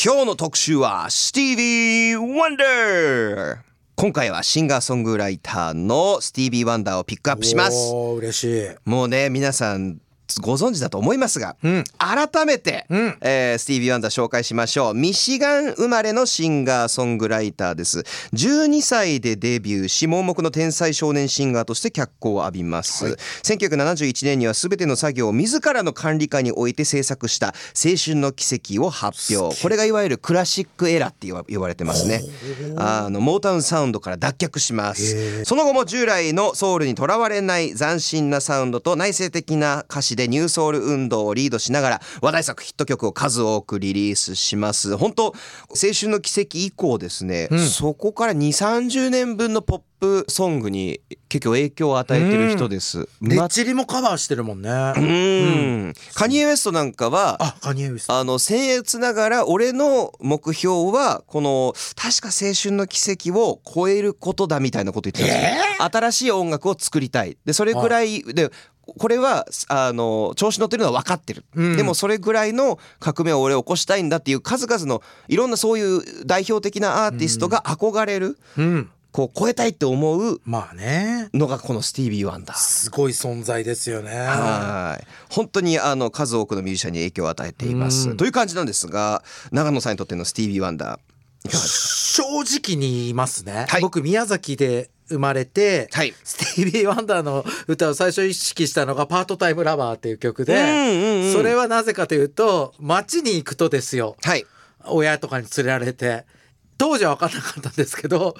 今日の特集はスティービー・ワンダー今回はシンガーソングライターのスティービー・ワンダーをピックアップします。嬉しい。もうね皆さんご存知だと思いますが、うん。改めて、うん。えースティービー・ワンダー紹介しましょう。ミシガン生まれのシンガーソングライターです。12歳でデビューし盲目の天才少年シンガーとして脚光を浴びます、1971年には全ての作業を自らの管理下に置いて制作した青春の軌跡を発表。これがいわゆる classic era って呼ば呼ばれてますね。あのモータウンサウンドから脱却します。その後も従来のソウルにとらわれない斬新なサウンドと内省的な歌詞でニューソウル運動をリードしながら話題作ヒット曲を数多くリリースします。本当青春の奇跡以降ですね、そこから2 3 0年分のポップソングに結構影響を与えてる人です、まレッチリもカバーしてるもんね。うん。カニエ・ウエストなんかはあカニエウスあの僭越ながら俺の目標はこの確か青春の奇跡を超えることだみたいなこと言ってたんですよ、新しい音楽を作りたい。でそれぐらい。でこれはあの調子乗ってるのは分かってる、うん。でもそれぐらいの革命を俺起こしたいんだっていう数々のいろんなそういう代表的なアーティストが憧れる、うん。こう超えたいって思うまあね。のがこのスティービー・ワンダー。すごい存在ですよね。はい。本当にあの数多くのミュージシャンに影響を与えています、うん。という感じなんですが長野さんにとってのスティービー・ワンダー正直に言いますね、はい。僕宮崎で生まれて、かはい。スティービー・ワンダーの歌を最初意識したのが「パートタイム・ラバー」っていう曲で、うんうんうん。それはなぜかというと街に行くとですよ。はい。親とかに連れられて。当時は分かんなかったんですけど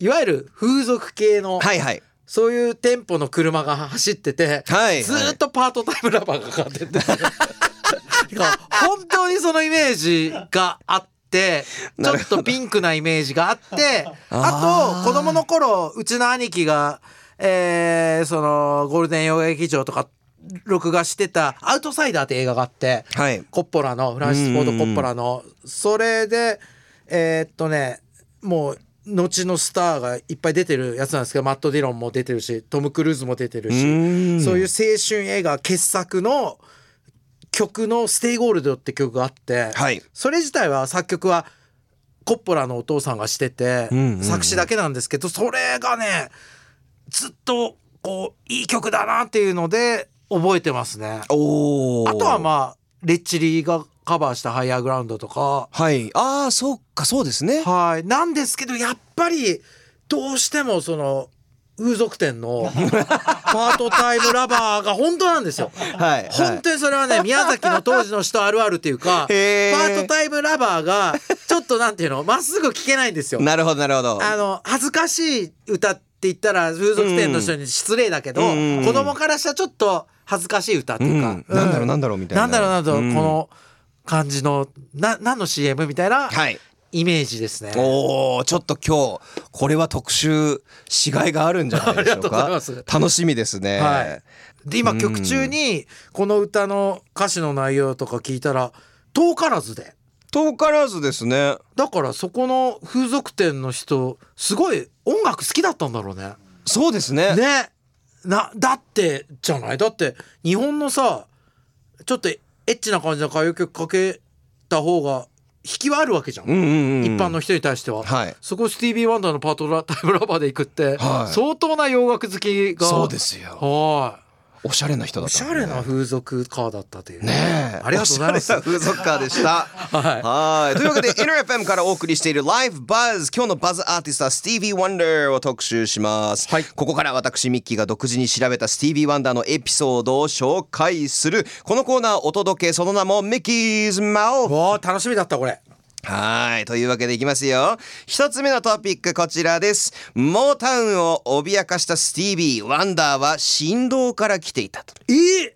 いわゆる風俗系の、はいはい。そういう店舗の車が走ってて、はいずーっとパートタイムラバーがかかってて。本当にそのイメージがあってちょっとピンクなイメージがあって あと子供の頃うちの兄貴が、えーそのゴールデン洋画劇場とか録画してた「アウトサイダー」って映画があって。はい。コッポラのフランシス・フォード・コッポラの。それでえーっとねもう後のスターがいっぱい出てるやつなんですけどマット・ディロンも出てるしトム・クルーズも出てるしうん。そういう青春映画傑作の曲の「ステイ・ゴールド」って曲があって、はい。それ自体は作曲はコッポラのお父さんがしてて、作詞だけなんですけどそれがねずっとこういい曲だなっていうので覚えてますね。あとはまあレッチリがカバーした「ハイヤーグラウンド」とか。はい。ああそうかそうですね。はい。なんですけどやっぱりどうしてもその風俗店のパートタイムラバーが本当なんですよ。はい本当にそれはね宮崎の当時の人あるあるっていうかパ へー。ートタイムラバーがちょっとなんていうの まっすぐ聞けないんですよ。なるほどなるほど。あの恥ずかしい歌って言ったら風俗店の人に失礼だけど、うん子供からしたらちょっと恥ずかしい歌っていうか、うんなんだろうなんだろうみたいな。なんだろうなんだろう、うん。この感じのな何の CM みたいなはいイメージですね。おーちょっと今日これは特集しがいがあるんじゃないでしょうか。楽しみですね、はい。で今曲中にこの歌の歌詞の内容とか聞いたら遠からずで。遠からずですね。だからそこの風俗店の人すごい音楽好きだったんだろうね。そうですね。ね。なだってじゃない？だって日本のさちょっとエッチな感じの歌謡曲かけた方が引きはあるわけじゃん、うんうんうん一般の人に対しては、はい。そこスティービー・ワンダーのパートタイムラバーで行くって、はい。相当な洋楽好きが。そうですよ。はいおしゃれな人だおったね。しゃれな風俗カーだったというね。え。ありがとうございます。おしゃれな風俗カーでした。はい。はい。というわけで NRFM からお送りしている Live Buzz 今日のバズアーティストはスティービー・ワンダーを特集します、はい。ここから私ミッキーが独自に調べたスティービー・ワンダーのエピソードを紹介する。このコーナーお届け。その名もミッキーズ・マウスわあ楽しみだったこれはい。というわけでいきますよ。一つ目のトピックこちらです。モータウンを脅かしたスティービー・ワンダーは神童から来ていたと。えー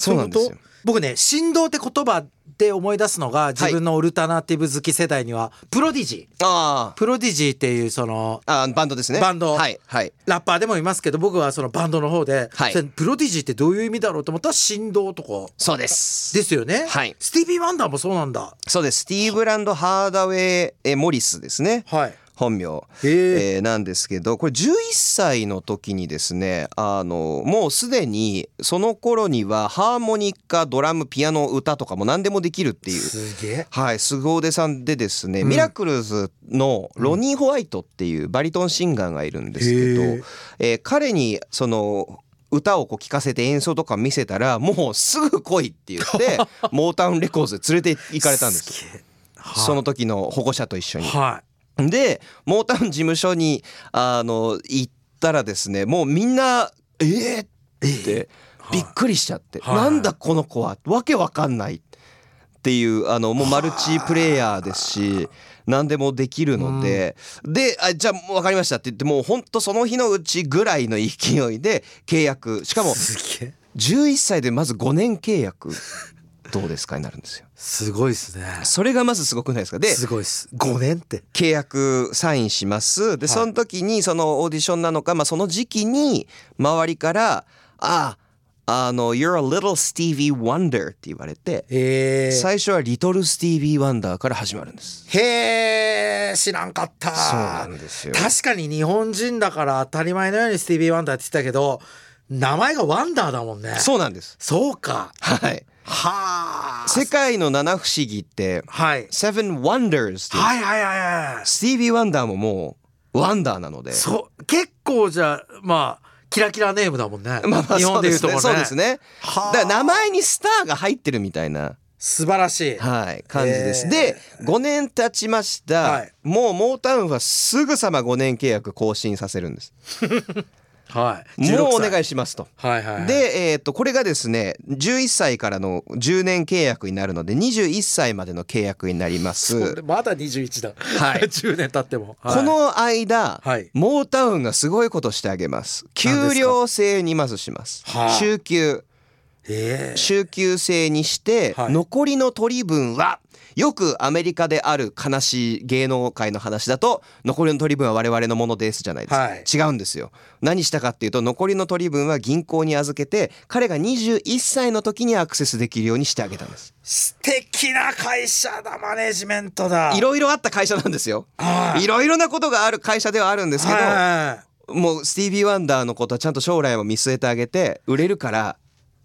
そうなんですよ僕ね神童って言葉で思い出すのが自分のオルタナティブ好き世代にはプロディジーあプロディジーっていうそのあ。あバンドですね。バンドはい。はい。ラッパーでもいますけど僕はそのバンドの方で、はいそれプロディジーってどういう意味だろうと思ったら神童とかそうです。ですよね、はいスティービー・ワンダーもそうなんだそうです。スティーブランド・ハーダウェイ・えモリスですね。はい本名、へえ。えーなんですけどこれ11歳の時にですねあのもうすでにその頃にはハーモニカドラムピアノ歌とかも何でもできるっていう。すげえ。はい、凄腕さんでですね、うん。ミラクルズのロニー・ホワイトっていうバリトンシンガーがいるんですけど、へえ。えー彼にその歌をこう聴かせて演奏とか見せたらもうすぐ来いって言って モータウンレコーズで連れて行かれたんです。その時の保護者と一緒に。はでモータウン事務所にあの行ったらですねもうみんな「えー!」ってい。びっくりしちゃって「はい。なんだこの子はわけわかんない」っていうあのもうマルチプレイヤーですし何でもできるので、であじゃあ分かりましたって言ってもうほんとその日のうちぐらいの勢いで契約。しかもすげえ。11歳でまず5年契約 どうですかになるんですよ。すごいですね。それがまずすごくないですか？ですごいです。5年って。契約サインします。ではい。その時にそのオーディションなのか、まあ、その時期に周りから「ああの You're a little Stevie Wonder」って言われて最初は「リトル・スティービー・ワンダー」から始まるんです。へえ知らんかった。そうなんですよ。確かに日本人だから当たり前のようにスティービー・ワンダーって言ってたけど名前がワンダーだもんね。そうなんです。そうか。はい。はあ。世界の七不思議ってはい「Seven Wonders」っていう。はいはいはいはいスティービー・ワンダーももうワンダーなので。そう。結構じゃあまあキラキラネームだもんね、まあまあ日本でいうとこね。そうですね。はあ。だから名前にスターが入ってるみたいな。素晴らしい、はい、感じです。へー。で5年経ちました、はい。もうモータウンはすぐさま5年契約更新させるんです。はい。もうお16歳。願いしますと。はいはいはい。で、えー、とこれがですね11歳からの10年契約になるので21歳までの契約になります。まだ21だ、はい。10年経っても、はい。この間、はい。モータウンがすごいことしてあげます。給料制にまずします。はあ週給ええ。週給制にして、はい。残りの取り分はよくアメリカである悲しい芸能界の話だと残りの取り分は我々のものですじゃないですか、はい。違うんですよ。何したかっていうと残りの取り分は銀行に預けて彼が21歳の時にアクセスできるようにしてあげたんです。素敵な会社だマネジメントだ。いろいろあった会社なんですよ。はい。いろいろなことがある会社ではあるんですけど、はい。もうスティービー・ワンダーのことはちゃんと将来も見据えてあげて売れるから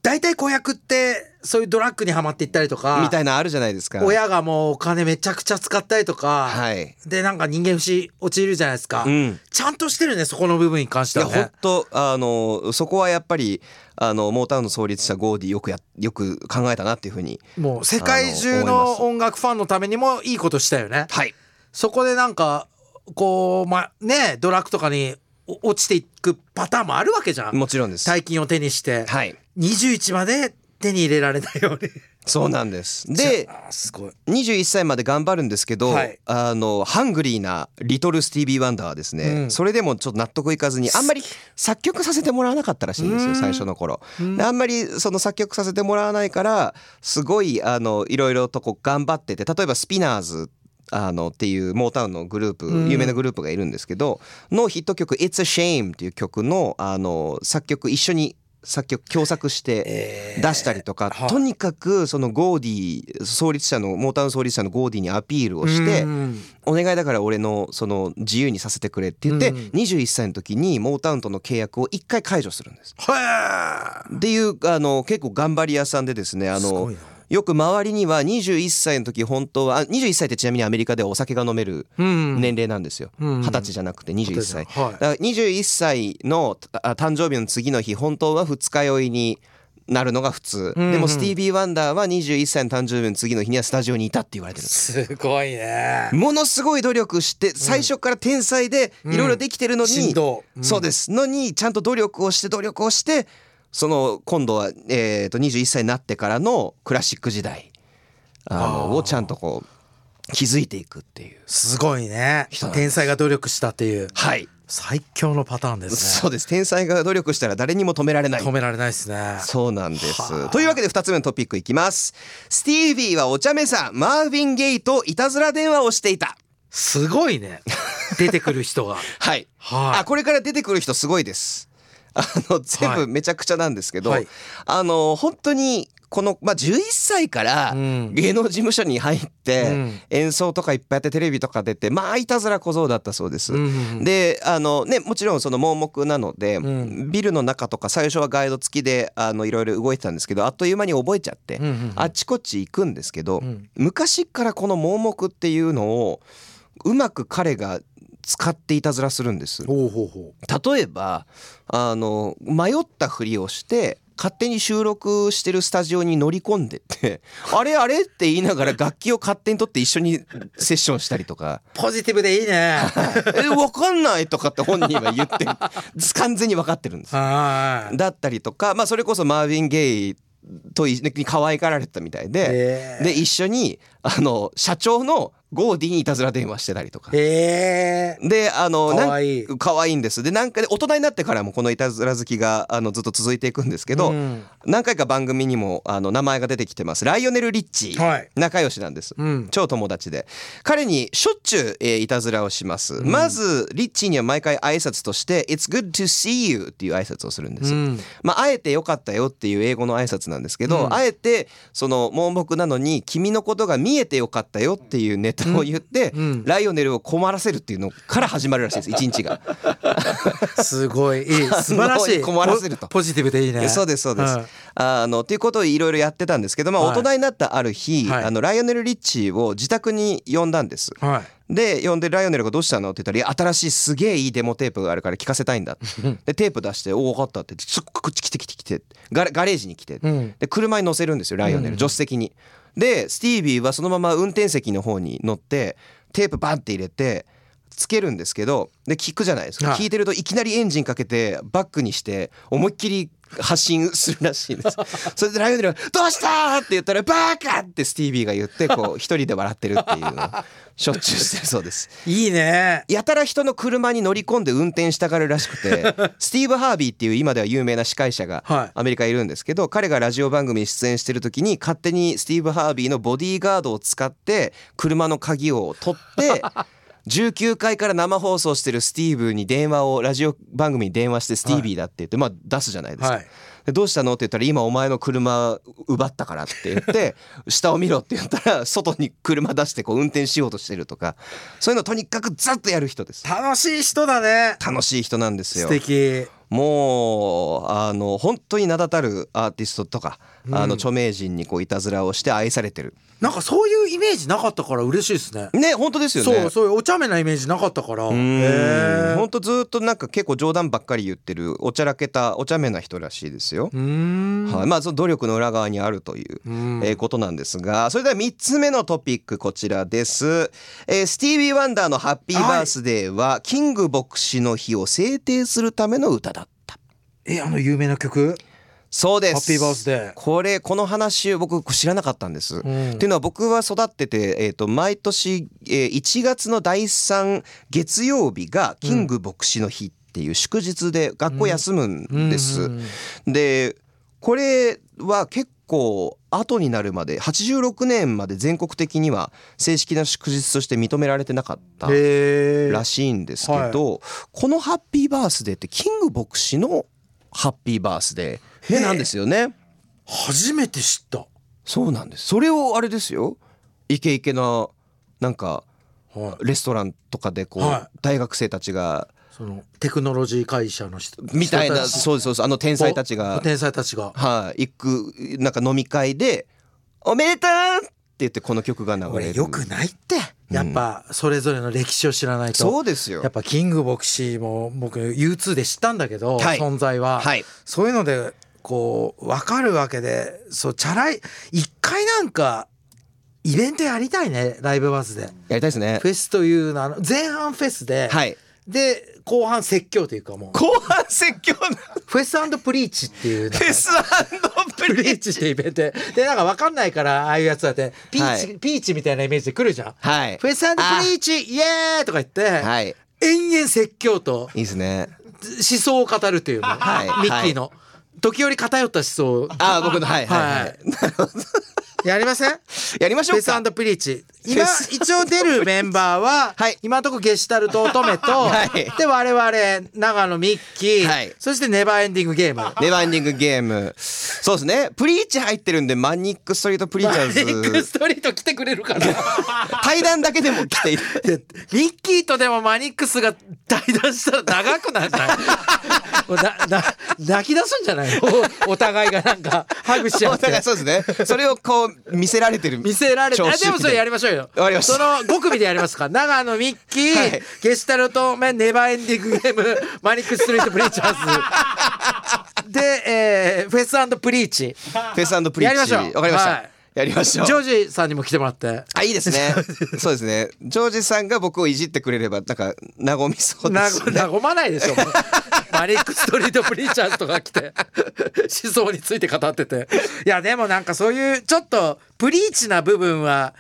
大体子役ってそういうドラッグにはまっていったりとかみたいなのあるじゃないですか。親がもうお金めちゃくちゃ使ったりとか、はい。でなんか人間不信陥るじゃないですか、うん。ちゃんとしてるねそこの部分に関しいやてはね。本当あのそこはやっぱりあのモータウンの創立者ゴーディよくやよく考えたなっていうふうにもう世界中あの音楽ファンのためにもいいことしたよね。はい。そこでなんかこうまねドラッグとかにお落ちていくパターンもあるわけじゃん。もちろんです。大金を手にして。はい21まで手に入れられないように。そうなんです。ですごい。21歳まで頑張るんですけど、はい。あのハングリーなリトル・スティービー・ワンダーはですね、うん。それでもちょっと納得いかずにあんまり作曲させてもらわなかったらしいんですようん最初の頃。であんまりその作曲させてもらわないからすごいあのいろいろとこう頑張ってて例えばスピナーズあのっていうモータウンのグループうん。有名なグループがいるんですけどのヒット曲「It's a Shame」っていう曲のあの作曲一緒に作曲共作してえ出したりとか、はい。とにかくそのゴーディ創立者のモータウン創立者のゴーディにアピールをして、うんお願いだから俺のその自由にさせてくれって言って、うん。21歳の時にモータウンとの契約を一回解除するんです。へっていうあの結構頑張り屋さんでですねあのよく周りには21歳の時本当はあ21歳ってちなみにアメリカではお酒が飲める年齢なんですよ。うん。二十歳じゃなくて21歳。はい。だから21歳のあ誕生日の次の日本当は二日酔いになるのが普通、うん。うんでもスティービー・ワンダーは21歳の誕生日の次の日にはスタジオにいたって言われてるす。すごいね。ものすごい努力して最初から天才でいろいろできてるのに、振動うん。そうです。のにちゃんと努力をして努力をしてその今度は、えー、と21歳になってからのクラシック時代あのをちゃんとこう気づいていくっていう。すごいね。天才が努力したっていう。はい。最強のパターンですね。そうです。天才が努力したら誰にも止められない。止められないですね。そうなんです。はあ。というわけで2つ目のトピックいきます。スティービーはお茶目さマーヴィン・ゲイといたずら電話をしていた。すごいね。出てくる人が。はい。はい。あこれから出てくる人すごいですあの全部めちゃくちゃなんですけど、はい。あの本当にこの、まあ、11歳からうん。芸能事務所に入って、うん。演奏とかいっぱいやってテレビとか出てまあいたずら小僧だったそうです。であのねもちろんその盲目なので、ん。ビルの中とか最初はガイド付きであのいろいろ動いてたんですけどあっという間に覚えちゃって、あっちこっち行くんですけど、うん。昔からこの盲目っていうのをうまく彼が使っていたずらするんです。ほうほうほう例えばあの迷ったふりをして勝手に収録してるスタジオに乗り込んでって「あれあれ?」って言いながら楽器を勝手に取って一緒にセッションしたりとかポジティブでいいね「え分かんない」とかって本人は言って完全に分かってるんです。はいだったりとか、まあ、それこそマーヴィン・ゲイと可愛がられてたみたいで、で一緒にあの社長のゴーディにいたずら電話してたりとか。へえ。であの可愛い。なん可愛いんです。でなんかで大人になってからもこのいたずら好きがあのずっと続いていくんですけど、うん。何回か番組にもあの名前が出てきてます。ライオネル・リッチ。ー、はい。仲良しなんです、うん。超友達で。彼にしょっちゅう、えーいたずらをします、まずリッチーには毎回挨拶として「It's good to see you」っていう挨拶をするんです、うん。まあ、あえてよかったよっていう英語の挨拶なんですけど、うん。あえてその盲目なのに君のことが見えてよかったよっていうネタを言って、うん。うん。ライオネルを困らせるっていうのから始まるらしいです一日が。すごい。いい。素晴らしい。困らせると。ポポジティブでいいね。そうですそうです。はいあのということをいろいろやってたんですけど、まあ、はい。大人になったある日、はい。あのライオネル・リッチーを自宅に呼んだんです。はい。で呼んでライオネルが「どうしたの?」って言ったらいや「新しいすげえいいデモテープがあるから聞かせたいんだ」でテープ出して「おお分かった」って言ってすっごく来て来て来てガレガレージに来て、うん。で車に乗せるんですよライオネル、うん。助手席に。でスティービーはそのまま運転席の方に乗ってテープバンって入れてつけるんですけどで聞くじゃないですか、はい。聞いてるといきなりエンジンかけてバックにして思いっきり発進するらしいんです それでライオネルが「どうした?」って言ったら「バカ!」ってスティービーが言ってこう 一人で笑ってるっていうのを しょっちゅうしてるそうです。いいねやたら人の車に乗り込んで運転したがるらしくてスティーブ・ハービーっていう今では有名な司会者がはいアメリカにいるんですけど彼がラジオ番組に出演してる時に勝手にスティーブ・ハービーのボディーガードを使って車の鍵を取って19階から生放送してるスティーブに電話をラジオ番組に電話してスティービーだって言ってまあ出すじゃないですか。はい。でどうしたのって言ったら今お前の車奪ったからって言って 下を見ろって言ったら外に車出してこう運転しようとしてるとかそういうのとにかくざっとやる人です。楽しい人だね。楽しい人なんですよ。素敵。もうあの本当に名だたるアーティストとか、うんあの著名人にこういたずらをして愛されてる。なんかそういうイメージなかったから嬉しいですね。ね本当ですよね。そうそういうお茶目なイメージなかったから。へ本当ずっとなんか結構冗談ばっかり言ってるおちゃらけたお茶目な人らしいですよ。う。ん。はい、まあその努力の裏側にあるという、うん。えーことなんですがそれでは3つ目のトピックこちらです、えースティービー・ワンダーの「ハッピーバースデーは」キング牧師の日を制定するための歌だった。えあの有名な曲？そうです。ハッピーバースデー。これこの話僕知らなかったんです、ん。っていうのは僕は育ってて、えー、と毎年、えー1月の第3月曜日がキング牧師の日っていう祝日で学校休むんです、うん。でこれは結構後になるまで86年まで全国的には正式な祝日として認められてなかったらしいんですけど、このハッピーバースデーってキング牧師のハッピーバースデー、ね、なんですよね。初めて知った。そうなんです。それをあれですよ。イケイケななんかはい。レストランとかでこう、は大学生たちがそのテクノロジー会社の人みたいなそうですそうですあの天才たちが。天才たちが。はい、行くなんか飲み会で「おめでとう!」って言ってこの曲が流れる。俺よくないってやっぱそれぞれの歴史を知らないと、そうですよ。やっぱキング牧師も僕 U2 で知ったんだけど、はい。存在は、はい。そういうのでこう分かるわけでそうチャラい一回なんかイベントやりたいねライブバズで。やりたいですね。フェスというのはあの前半フェスで、はいで後半説教というかもう。後半説教の？フェスプリーチっていうフェスプリーチ。プリーチってイベント。ででなんか分かんないからああいうやつだってピーチ、はい。ピーチみたいなイメージで来るじゃん。はい。フェスプリーチイエーイとか言って、はい。延々説教といいですね。思想を語るっていうね、はい。ミッキーの、時折偏った思想。をあ僕のはいはいはい、はい。やりません？やりましょうか。フェスプリーチ今一応出るメンバーは、はい。今のところゲシュタルト乙女と、はい。で我々長野ミッキー、はい。そしてネバーエンディングゲーム。ネバーエンディングゲーム。そうですね。プリーチ入ってるんでマニックストリートプリーチャマニックーズストリート来てくれるかな 対談だけでも来ている。でミッキーとでもマニックスが対談したら長くなんない？もうなな泣き出すんじゃない？おお互いがなんかハグしちゃおってそうですね。それをこう見せられてる見せられて。でもそれやりましょうよわかりました。その5組でやりますか。長野ミッキー、はい。ゲシュタルトメンネバーエンディングゲームマニックストリートプリーチャーズ。で、えー、フェスプリーチ。フェスプリーチ。やりましょう。わかりました、はい。やりましょう。ジョージさんにも来てもらって。あいいですね。そうですね。ジョージさんが僕をいじってくれればなんか和みそうでなすね。ごまないでしょ。マニックストリートプリーチャーズとか来て。思想について語ってて。いやでもなんかそういうちょっとプリーチな部分は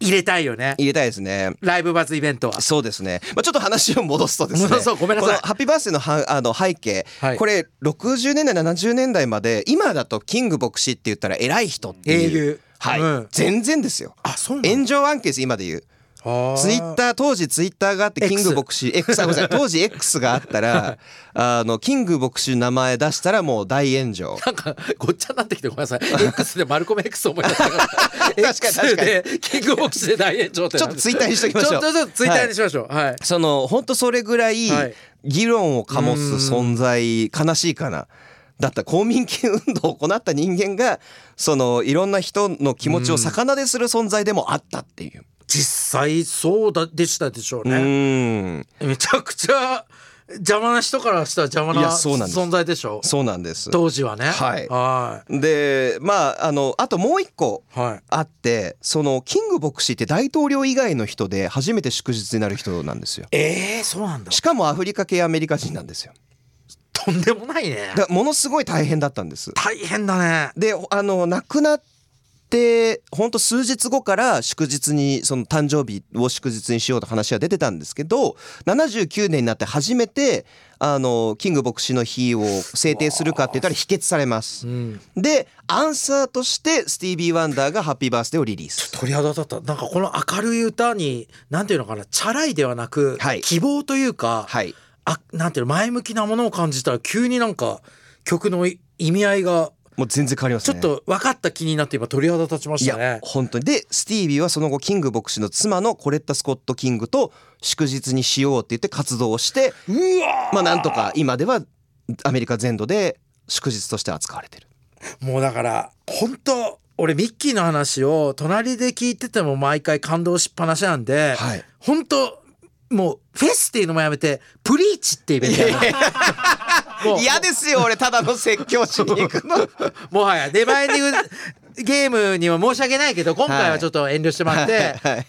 入れたいよね。入れたいですね。ライブバズイベントは。そうですね、まあ、ちょっと話を戻すとですね。戻 そうごめんなさい。このハッピーバースデーのはあの背景、はい。これ60年代70年代まで今だとキング牧師って言ったら偉い人っていう。英雄。はい、うん。全然ですよ。あそうなの炎上案件です今で言うツイッター当時ツイッターがあってキング牧師 X あごめんなさい。当時 X があったらあのキング牧師の名前出したらもう大炎上。なんかごっちゃになってきてごめんなさい。X でマルコム X 思い出したから。確かに確かに。X でキングボックスで大炎上ってちょっとツイッターにしときましょう。ちょっとちょっとツイッターにしましょう。はい、その本当それぐらいはい。議論を醸す存在悲しいかな。だった。ら公民権運動を行った人間がそのいろんな人の気持ちを逆なでする存在でもあったっていう。実際そうだでしたでしょううね、ん。めちゃくちゃ邪魔な人からしたら邪魔いな存在でしょそうなんです。当時はね。はい。はでまああのあともう一個いはい。あってそのキング牧師って大統領以外の人で初めて祝日になる人なんですよ。えー、そうなんだ。しかもアフリカ系アメリカ人なんですよ。とんでもないね。ものすごい大変だったんです。大変だね。であの亡くなって本当数日後から祝日にその誕生日を祝日にしようと話は出てたんですけど79年になって初めてあのキング牧師の日を制定するかって言ったら否決されますう。んでアンサーとしてスティービー・ワンダーが「ハッピーバースデー」をリリース。鳥肌立ったなんかこの明るい歌になんていうのかなチャラいではなく、はい希望というか、はいあなんていうの前向きなものを感じたら急になんか曲の意味合いがもう全然変わりますね。ちょっと分かった気になって今鳥肌立ちまいしたねや。本当にでスティービーはその後キング牧師の妻のコレッタ・スコット・キングと祝日にしようって言って活動をしてうわまあなんとか今ではアメリカ全土で祝日として扱われてる。もうだから本当俺ミッキーの話を隣で聞いてても毎回感動しっぱなしなんで、はい本当もうフェスっていうのもやめてプリーチってイベントや嫌ですよ俺ただの説教しに行くの。もはやデバイニングゲームには申し訳ないけど今回はちょっと遠慮してもらって、はい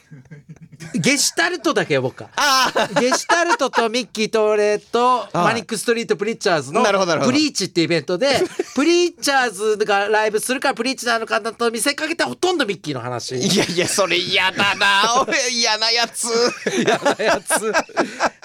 ゲシュタルトだけ呼ぼうか。ああゲシュタルトとミッキーと俺といマニックストリートプリッチャーズのプリーチってイベントでプリーチャーズがライブするからプリーチなのかなと見せかけてほとんどミッキーの話。いやいやそれ嫌だな俺嫌なやつ。嫌なやつ。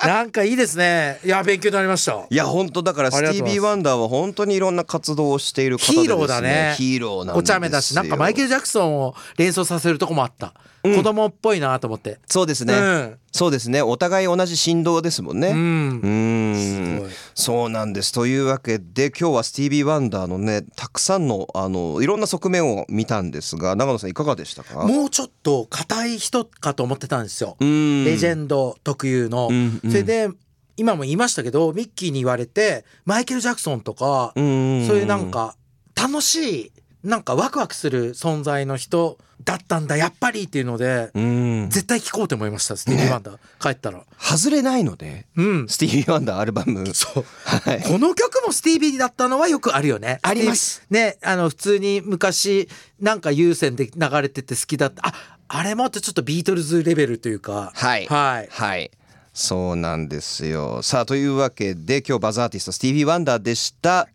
なんかいいですね。いや勉強になりました。いや本当だからスティービー・ワンダーは本当にいろんな活動をしている方でね、ヒーローだねヒーローなんお茶目だしなんかマイケル・ジャクソンを連想させるとこもあった、子供っぽいなと思って。そうですね、うん。そうですね。お互い同じ振動ですもんね。うん。うん。すごい。そうなんです。というわけで今日はスティービー・ワンダーのねたくさんのあのいろんな側面を見たんですが長野さんいかがでしたか？もうちょっと硬い人かと思ってたんですよ、うん。レジェンド特有の、うんうん。それで今も言いましたけどミッキーに言われてマイケル・ジャクソンとか、うん。そういうなんか楽しいなんかワクワクする存在の人だったんだやっぱりっていうので、うん。絶対聴こうと思いましたスティービー・ワンダー。帰ったら。外れないのでうん。スティービー・ワンダーアルバム。そう。はい。この曲もスティービーだったのはよくあるよね。あります。ね、あの普通に昔なんか有線で流れてて好きだった。あ、あれもってちょっとビートルズレベルというか。はい。はい。はい。そうなんですよ。さあというわけで今日バズアーティストスティービー・ワンダーでした